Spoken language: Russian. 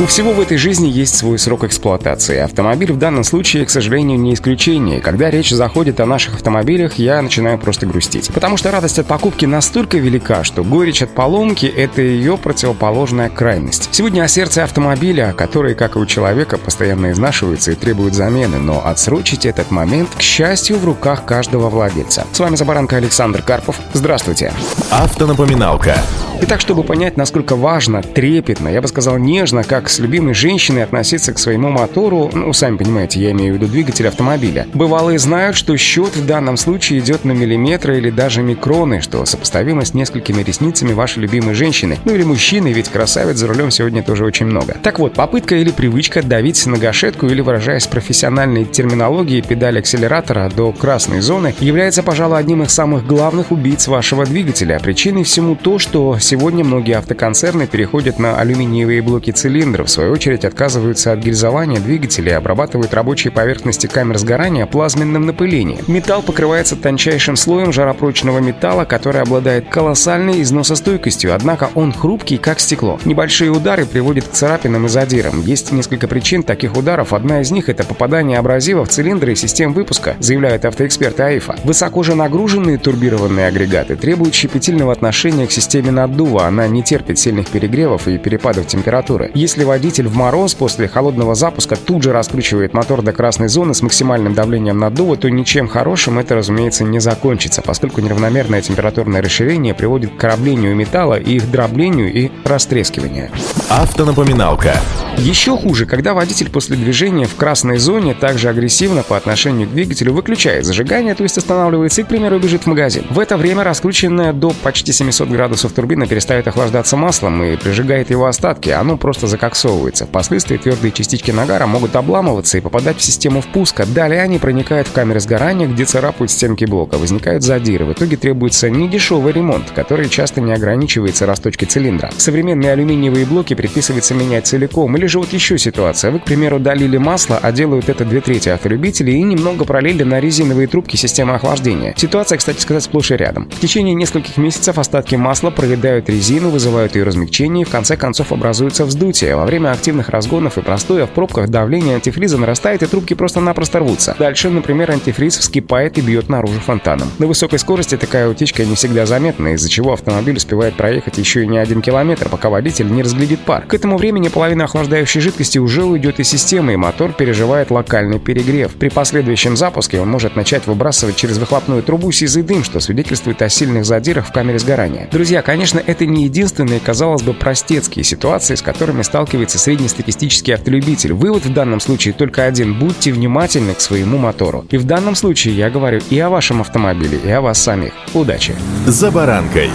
У всего в этой жизни есть свой срок эксплуатации. Автомобиль в данном случае, к сожалению, не исключение. Когда речь заходит о наших автомобилях, я начинаю просто грустить. Потому что радость от покупки настолько велика, что горечь от поломки — это ее противоположная крайность. Сегодня о сердце автомобиля, который, как и у человека, постоянно изнашивается и требует замены, но отсрочить этот момент, к счастью, в руках каждого владельца. С вами Забаранка Александр Карпов. Здравствуйте. Автонапоминалка. Итак, чтобы понять, насколько важно, трепетно, я бы сказал нежно, как с любимой женщиной относиться к своему мотору, ну, сами понимаете, я имею в виду двигатель автомобиля. Бывалые знают, что счет в данном случае идет на миллиметры или даже микроны, что сопоставимо с несколькими ресницами вашей любимой женщины. Ну или мужчины, ведь красавиц за рулем сегодня тоже очень много. Так вот, попытка или привычка давить на гашетку или, выражаясь профессиональной терминологией, педаль акселератора до красной зоны является, пожалуй, одним из самых главных убийц вашего двигателя. Причиной всему то, что многие автоконцерны переходят на алюминиевые блоки цилиндров, в свою очередь отказываются от гильзования двигателей и обрабатывают рабочие поверхности камер сгорания плазменным напылением. Металл покрывается тончайшим слоем жаропрочного металла, который обладает колоссальной износостойкостью, однако он хрупкий, как стекло. Небольшие удары приводят к царапинам и задирам. Есть несколько причин таких ударов. Одна из них — это попадание абразива в цилиндры и систем выпуска, заявляют автоэксперты АИФа. Высоко же нагруженные турбированные агрегаты требуют щепетильного отношения к системе наддува наддува, она не терпит сильных перегревов и перепадов температуры. Если водитель в мороз после холодного запуска тут же раскручивает мотор до красной зоны с максимальным давлением наддува, то ничем хорошим это, разумеется, не закончится, поскольку неравномерное температурное расширение приводит к кораблению металла их дроблению и растрескиванию. Автонапоминалка. Еще хуже, когда водитель после движения в красной зоне также агрессивно по отношению к двигателю выключает зажигание, то есть останавливается и, к примеру, бежит в магазин. В это время раскрученная до почти 700 градусов турбина перестает охлаждаться маслом и прижигает его остатки, оно просто закоксовывается. Впоследствии твердые частички нагара могут обламываться и попадать в систему впуска. Далее они проникают в камеры сгорания, где царапают стенки блока, возникают задиры. В итоге требуется недешевый ремонт, который часто не ограничивается расточкой цилиндра. Современные алюминиевые блоки предписывается менять целиком. Или же вот еще ситуация. Вы, к примеру, долили масло, а делают это две трети автолюбителей и немного пролили на резиновые трубки системы охлаждения. Ситуация, кстати сказать, сплошь и рядом. В течение нескольких месяцев остатки масла проедают резину, вызывают ее размягчение и в конце концов образуется вздутие. Во время активных разгонов и простоя в пробках давление антифриза нарастает и трубки просто-напросто рвутся. Дальше, например, антифриз вскипает и бьет наружу фонтаном. На высокой скорости такая утечка не всегда заметна, из-за чего автомобиль успевает проехать еще и не один километр, пока водитель не разглядит пар. К этому времени половина охлаждающей жидкости уже уйдет из системы, и мотор переживает локальный перегрев. При последующем запуске он может начать выбрасывать через выхлопную трубу сизый дым, что свидетельствует о сильных задирах в камере сгорания. Друзья, конечно, это не единственные, казалось бы, простецкие ситуации, с которыми сталкивается среднестатистический автолюбитель. Вывод в данном случае только один – будьте внимательны к своему мотору. И в данном случае я говорю и о вашем автомобиле, и о вас самих. Удачи! За баранкой.